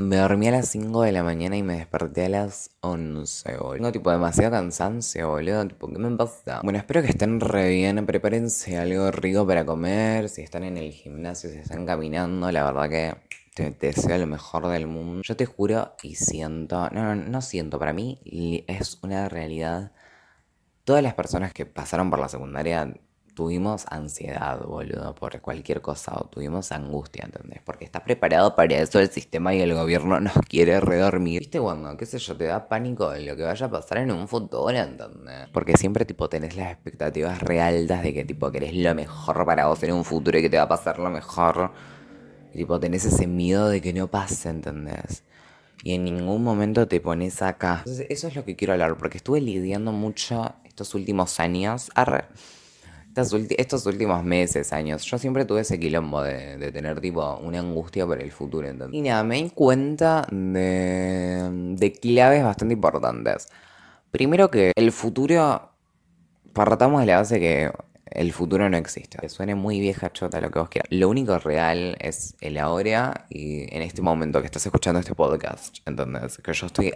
Me dormí a las 5 de la mañana y me desperté a las 11, boludo. Tengo tipo demasiado cansancio, boludo. Tipo, ¿qué me pasa? Bueno, espero que estén re bien. Prepárense algo rico para comer. Si están en el gimnasio, si están caminando, la verdad que te, deseo lo mejor del mundo. Yo te juro y siento, no, no, no siento, para mí es una realidad. Todas las personas que pasaron por la secundaria tuvimos ansiedad, boludo, por cualquier cosa, o tuvimos angustia, ¿entendés? Porque está preparado para eso el sistema y el gobierno nos quiere redormir. ¿Viste cuando, qué sé yo, te da pánico de lo que vaya a pasar en un futuro, ¿entendés? Porque siempre, tipo, tenés las expectativas realtas de que, tipo, querés lo mejor para vos en un futuro y que te va a pasar lo mejor. Tipo, tenés ese miedo de que no pase, ¿entendés? Y en ningún momento te pones acá. Entonces, eso es lo que quiero hablar, porque estuve lidiando mucho estos últimos años. Arre estos últimos meses, años, yo siempre tuve ese quilombo de, tener tipo una angustia por el futuro. ¿entendés? Y nada, me di cuenta de, de claves bastante importantes. Primero que el futuro, partamos de la base que el futuro no existe. Que suene muy vieja chota lo que vos quieras. Lo único real es el ahora y en este momento que estás escuchando este podcast. Entonces, que yo estoy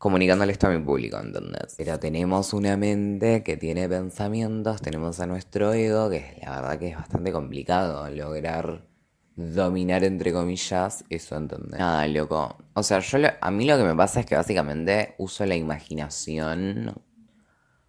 comunicándole esto a mi público, ¿entendés? Pero tenemos una mente que tiene pensamientos, tenemos a nuestro ego, que la verdad que es bastante complicado lograr dominar, entre comillas, eso, ¿entendés? Nada, loco. O sea, yo a mí lo que me pasa es que básicamente uso la imaginación.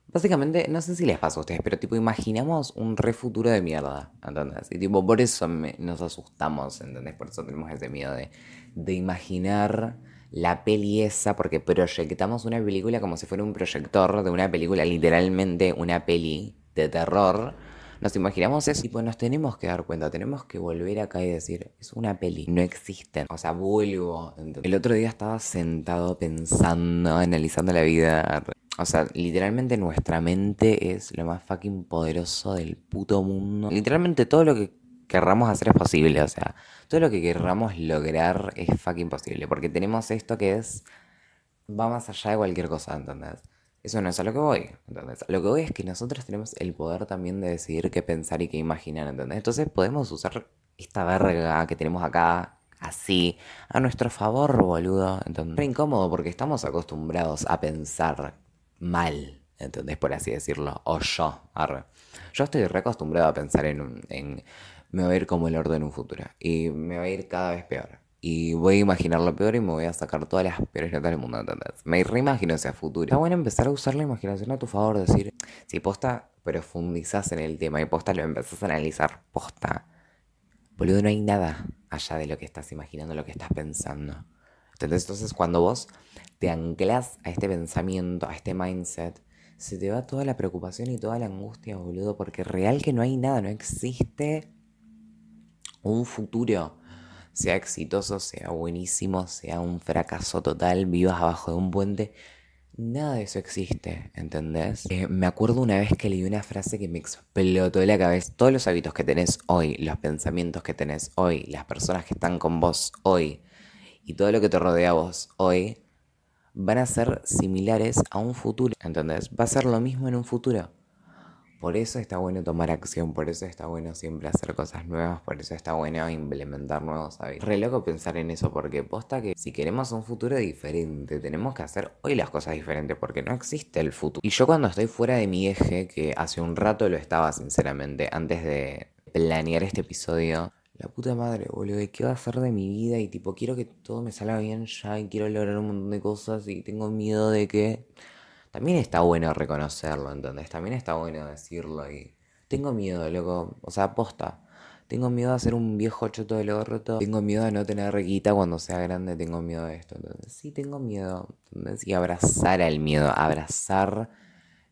Básicamente, no sé si les pasa a ustedes, pero tipo, imaginamos un re futuro de mierda, ¿entendés? Y tipo, por eso nos asustamos, ¿entendés? Por eso tenemos ese miedo de, de imaginar la peli esa, porque proyectamos una película como si fuera un proyector de una película, literalmente una peli de terror. Nos imaginamos eso y pues nos tenemos que dar cuenta, tenemos que volver acá y decir, es una peli, no existen. O sea, vuelvo. El otro día estaba sentado pensando, analizando la vida. O sea, literalmente nuestra mente es lo más fucking poderoso del puto mundo. Literalmente todo lo que querramos hacer es posible, o sea, todo lo que querramos lograr es fucking posible, porque tenemos esto que es, va más allá de cualquier cosa, ¿entendés? Eso no es a lo que voy, ¿entendés? Lo que voy es que nosotros tenemos el poder también de decidir qué pensar y qué imaginar, ¿entendés? Entonces podemos usar esta verga que tenemos acá, así, a nuestro favor, boludo, ¿entendés? Es incómodo porque estamos acostumbrados a pensar mal, ¿entendés? Por así decirlo, o yo, arre. Yo estoy reacostumbrado a pensar en, en me va a ir como el orto en un futuro. Y me va a ir cada vez peor. Y voy a imaginar lo peor y me voy a sacar todas las peores notas del mundo, ¿entendés? Me reimagino ese futuro. Está bueno empezar a usar la imaginación a tu favor, decir, si posta profundizás en el tema y posta lo empezás a analizar, posta, boludo, no hay nada allá de lo que estás imaginando, lo que estás pensando. ¿Entendés? Entonces cuando vos te anclas a este pensamiento, a este mindset, se te va toda la preocupación y toda la angustia, boludo, porque real que no hay nada, no existe un futuro, sea exitoso, sea buenísimo, sea un fracaso total, vivas abajo de un puente, nada de eso existe, ¿entendés? Eh, me acuerdo una vez que leí una frase que me explotó la cabeza. Todos los hábitos que tenés hoy, los pensamientos que tenés hoy, las personas que están con vos hoy y todo lo que te rodea a vos hoy, van a ser similares a un futuro, ¿entendés? Va a ser lo mismo en un futuro. Por eso está bueno tomar acción, por eso está bueno siempre hacer cosas nuevas, por eso está bueno implementar nuevos hábitos. Re loco pensar en eso, porque posta que si queremos un futuro diferente, tenemos que hacer hoy las cosas diferentes, porque no existe el futuro. Y yo cuando estoy fuera de mi eje, que hace un rato lo estaba sinceramente, antes de planear este episodio, la puta madre, boludo, ¿qué va a hacer de mi vida? Y tipo, quiero que todo me salga bien ya y quiero lograr un montón de cosas y tengo miedo de que también está bueno reconocerlo, ¿entendés? También está bueno decirlo y... Tengo miedo, loco, o sea, aposta. Tengo miedo a ser un viejo choto del orto. Tengo miedo a no tener requita cuando sea grande. Tengo miedo de esto. Entonces, sí, tengo miedo. ¿entendés? Y abrazar al miedo. Abrazar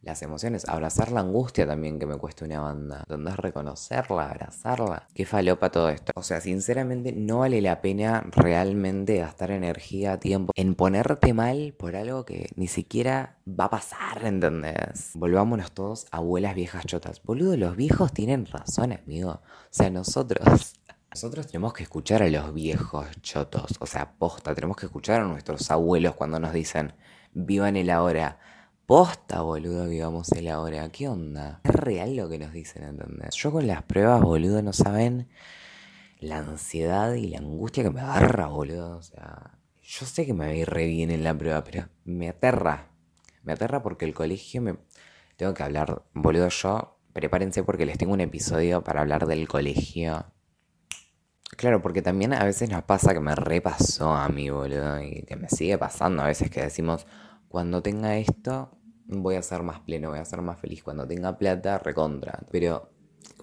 las emociones, abrazar la angustia también que me cuesta una banda, donde es reconocerla, abrazarla. Qué falopa todo esto. O sea, sinceramente no vale la pena realmente gastar energía, tiempo en ponerte mal por algo que ni siquiera va a pasar, ¿entendés? Volvámonos todos abuelas viejas chotas. Boludo, los viejos tienen razón, amigo. O sea, nosotros nosotros tenemos que escuchar a los viejos chotos, o sea, posta, tenemos que escuchar a nuestros abuelos cuando nos dicen, vivan el ahora, Posta, boludo, vivamos el ahora. ¿Qué onda? Es real lo que nos dicen, ¿entendés? Yo con las pruebas, boludo, no saben la ansiedad y la angustia que me agarra, boludo. O sea, yo sé que me va a ir re bien en la prueba, pero me aterra. Me aterra porque el colegio me... Tengo que hablar, boludo, yo. Prepárense porque les tengo un episodio para hablar del colegio. Claro, porque también a veces nos pasa que me repasó a mí, boludo, y que me sigue pasando a veces que decimos, cuando tenga esto, voy a ser más pleno, voy a ser más feliz. Cuando tenga plata, recontra. Pero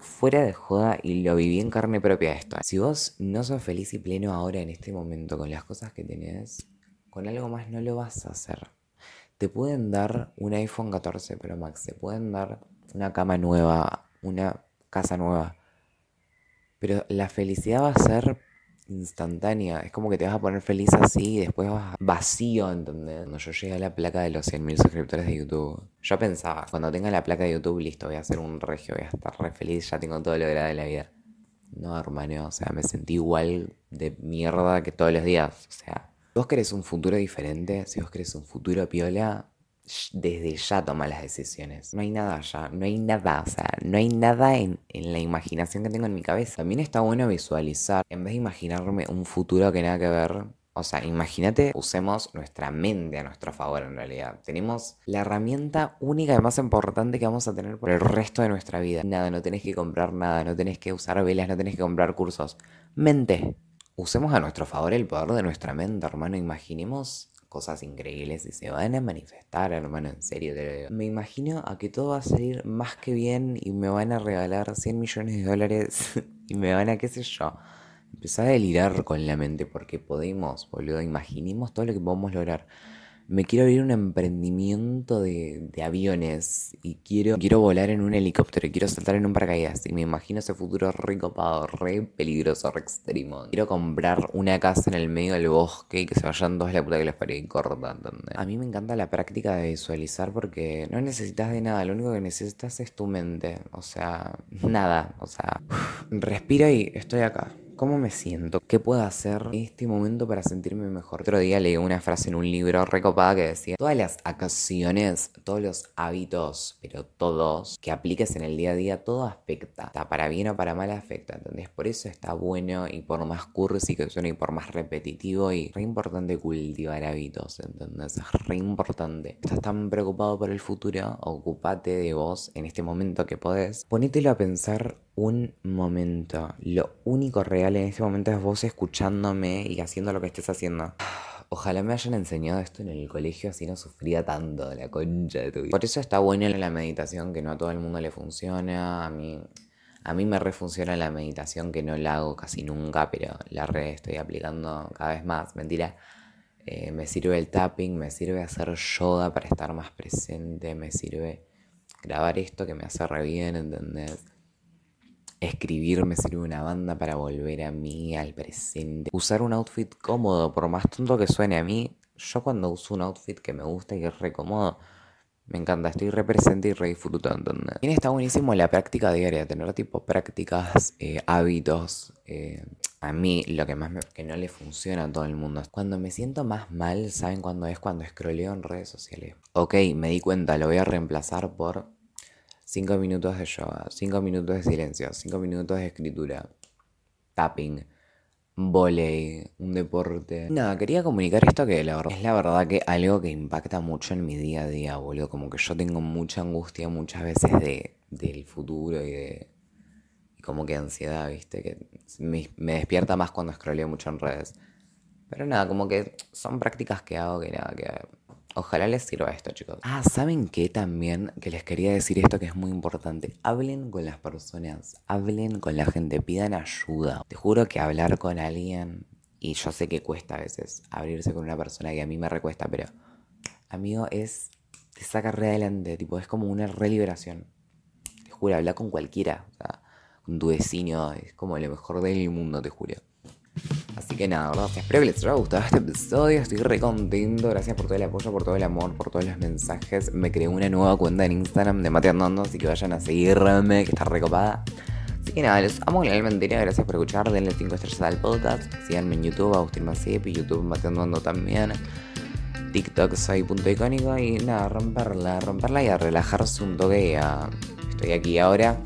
fuera de joda y lo viví en carne propia esto. Si vos no sos feliz y pleno ahora en este momento con las cosas que tenés, con algo más no lo vas a hacer. Te pueden dar un iPhone 14 Pro Max, te pueden dar una cama nueva, una casa nueva. Pero la felicidad va a ser instantánea. Es como que te vas a poner feliz así y después vas vacío, ¿entendés? Cuando yo llegué a la placa de los 100.000 suscriptores de YouTube, yo pensaba, cuando tenga la placa de YouTube, listo, voy a ser un regio, voy a estar re feliz, ya tengo todo lo grado de la vida. No, hermano, o sea, me sentí igual de mierda que todos los días. O sea, si vos querés un futuro diferente, si vos querés un futuro piola, desde ya toma las decisiones. No hay nada ya, no hay nada, o sea, no hay nada en, en, la imaginación que tengo en mi cabeza. También está bueno visualizar, en vez de imaginarme un futuro que nada que ver. O sea, imagínate, usemos nuestra mente a nuestro favor en realidad. Tenemos la herramienta única y más importante que vamos a tener por el resto de nuestra vida. Nada, no tenés que comprar nada, no tenés que usar velas, no tenés que comprar cursos. Mente. Usemos a nuestro favor el poder de nuestra mente, hermano. Imaginemos cosas increíbles y se van a manifestar, hermano, en serio te lo digo. Me imagino a que todo va a salir más que bien y me van a regalar 100 millones de dólares y me van a, qué sé yo, empezar a delirar con la mente porque podemos, boludo, imaginemos todo lo que podemos lograr me quiero abrir un emprendimiento de, aviones y quiero, quiero volar en un helicóptero y quiero saltar en un paracaídas y me imagino ese futuro re copado, re peligroso, re extremo. Quiero comprar una casa en el medio del bosque y que se vayan dos la puta que les pare y corta, ¿entendés? A mí me encanta la práctica de visualizar porque no necesitas de nada, lo único que necesitas es tu mente, o sea, nada, o sea, respira y estoy acá. ¿Cómo me siento? ¿Qué puedo hacer en este momento para sentirme mejor? Otro día leí una frase en un libro recopada que decía, todas las acciones, todos los hábitos, pero todos que apliques en el día a día, todo afecta. Está para bien o para mal afecta, ¿entendés? Por eso está bueno y por más cursi que suene y por más repetitivo y re importante cultivar hábitos, ¿entendés? Es re importante. Estás tan preocupado por el futuro, ocupate de vos en este momento que podés. Ponételo a pensar un momento. Lo único real en este momento es vos escuchándome y haciendo lo que estés haciendo. Ojalá me hayan enseñado esto en el colegio así no sufría tanto de la concha de tu vida. Por eso está buena la meditación que no a todo el mundo le funciona. A mí, a mí me refunciona la meditación que no la hago casi nunca, pero la re estoy aplicando cada vez más. Mentira. Eh, me sirve el tapping, me sirve hacer yoga para estar más presente, me sirve grabar esto que me hace re bien, ¿entendés? Escribir me sirve una banda para volver a mí, al presente. Usar un outfit cómodo, por más tonto que suene a mí, yo cuando uso un outfit que me gusta y que es re cómodo, me encanta, estoy re presente y re disfrutando. También está buenísimo la práctica diaria, tener tipo prácticas, eh, hábitos. Eh, a mí lo que más me, que no le funciona a todo el mundo. Cuando me siento más mal, ¿saben cuándo es? Cuando escroleo en redes sociales. Ok, me di cuenta, lo voy a reemplazar por 5 minutos de yoga, 5 minutos de silencio, 5 minutos de escritura, tapping, volei, un deporte. Nada, quería comunicar esto que la verdad, es la verdad que algo que impacta mucho en mi día a día, boludo. Como que yo tengo mucha angustia muchas veces de, del futuro y de. Y como que ansiedad, ¿viste? Que me, despierta más cuando scrolleo mucho en redes. Pero nada, como que son prácticas que hago que nada, que Ojalá les sirva esto, chicos. Ah, ¿saben qué también? Que les quería decir esto que es muy importante. Hablen con las personas, hablen con la gente, pidan ayuda. Te juro que hablar con alguien, y yo sé que cuesta a veces abrirse con una persona que a mí me recuesta, pero amigo, es. te saca re adelante, tipo, es como una reliberación. Te juro, habla con cualquiera, o sea, con tu vecino, es como lo mejor del mundo, te juro. Así que nada, ¿verdad? Espero que les haya gustado este episodio. Estoy re contento. Gracias por todo el apoyo, por todo el amor, por todos los mensajes. Me creé una nueva cuenta en Instagram de Mate Andando, así que vayan a seguirme, que está recopada. Así que nada, les amo realmente. Gracias por escuchar. Denle 5 estrellas al podcast. Síganme en YouTube, Agustín Maciepi, YouTube Mate Andando también. TikTok soy punto icónico. Y nada, romperla, romperla y a relajarse un toque. Estoy aquí ahora.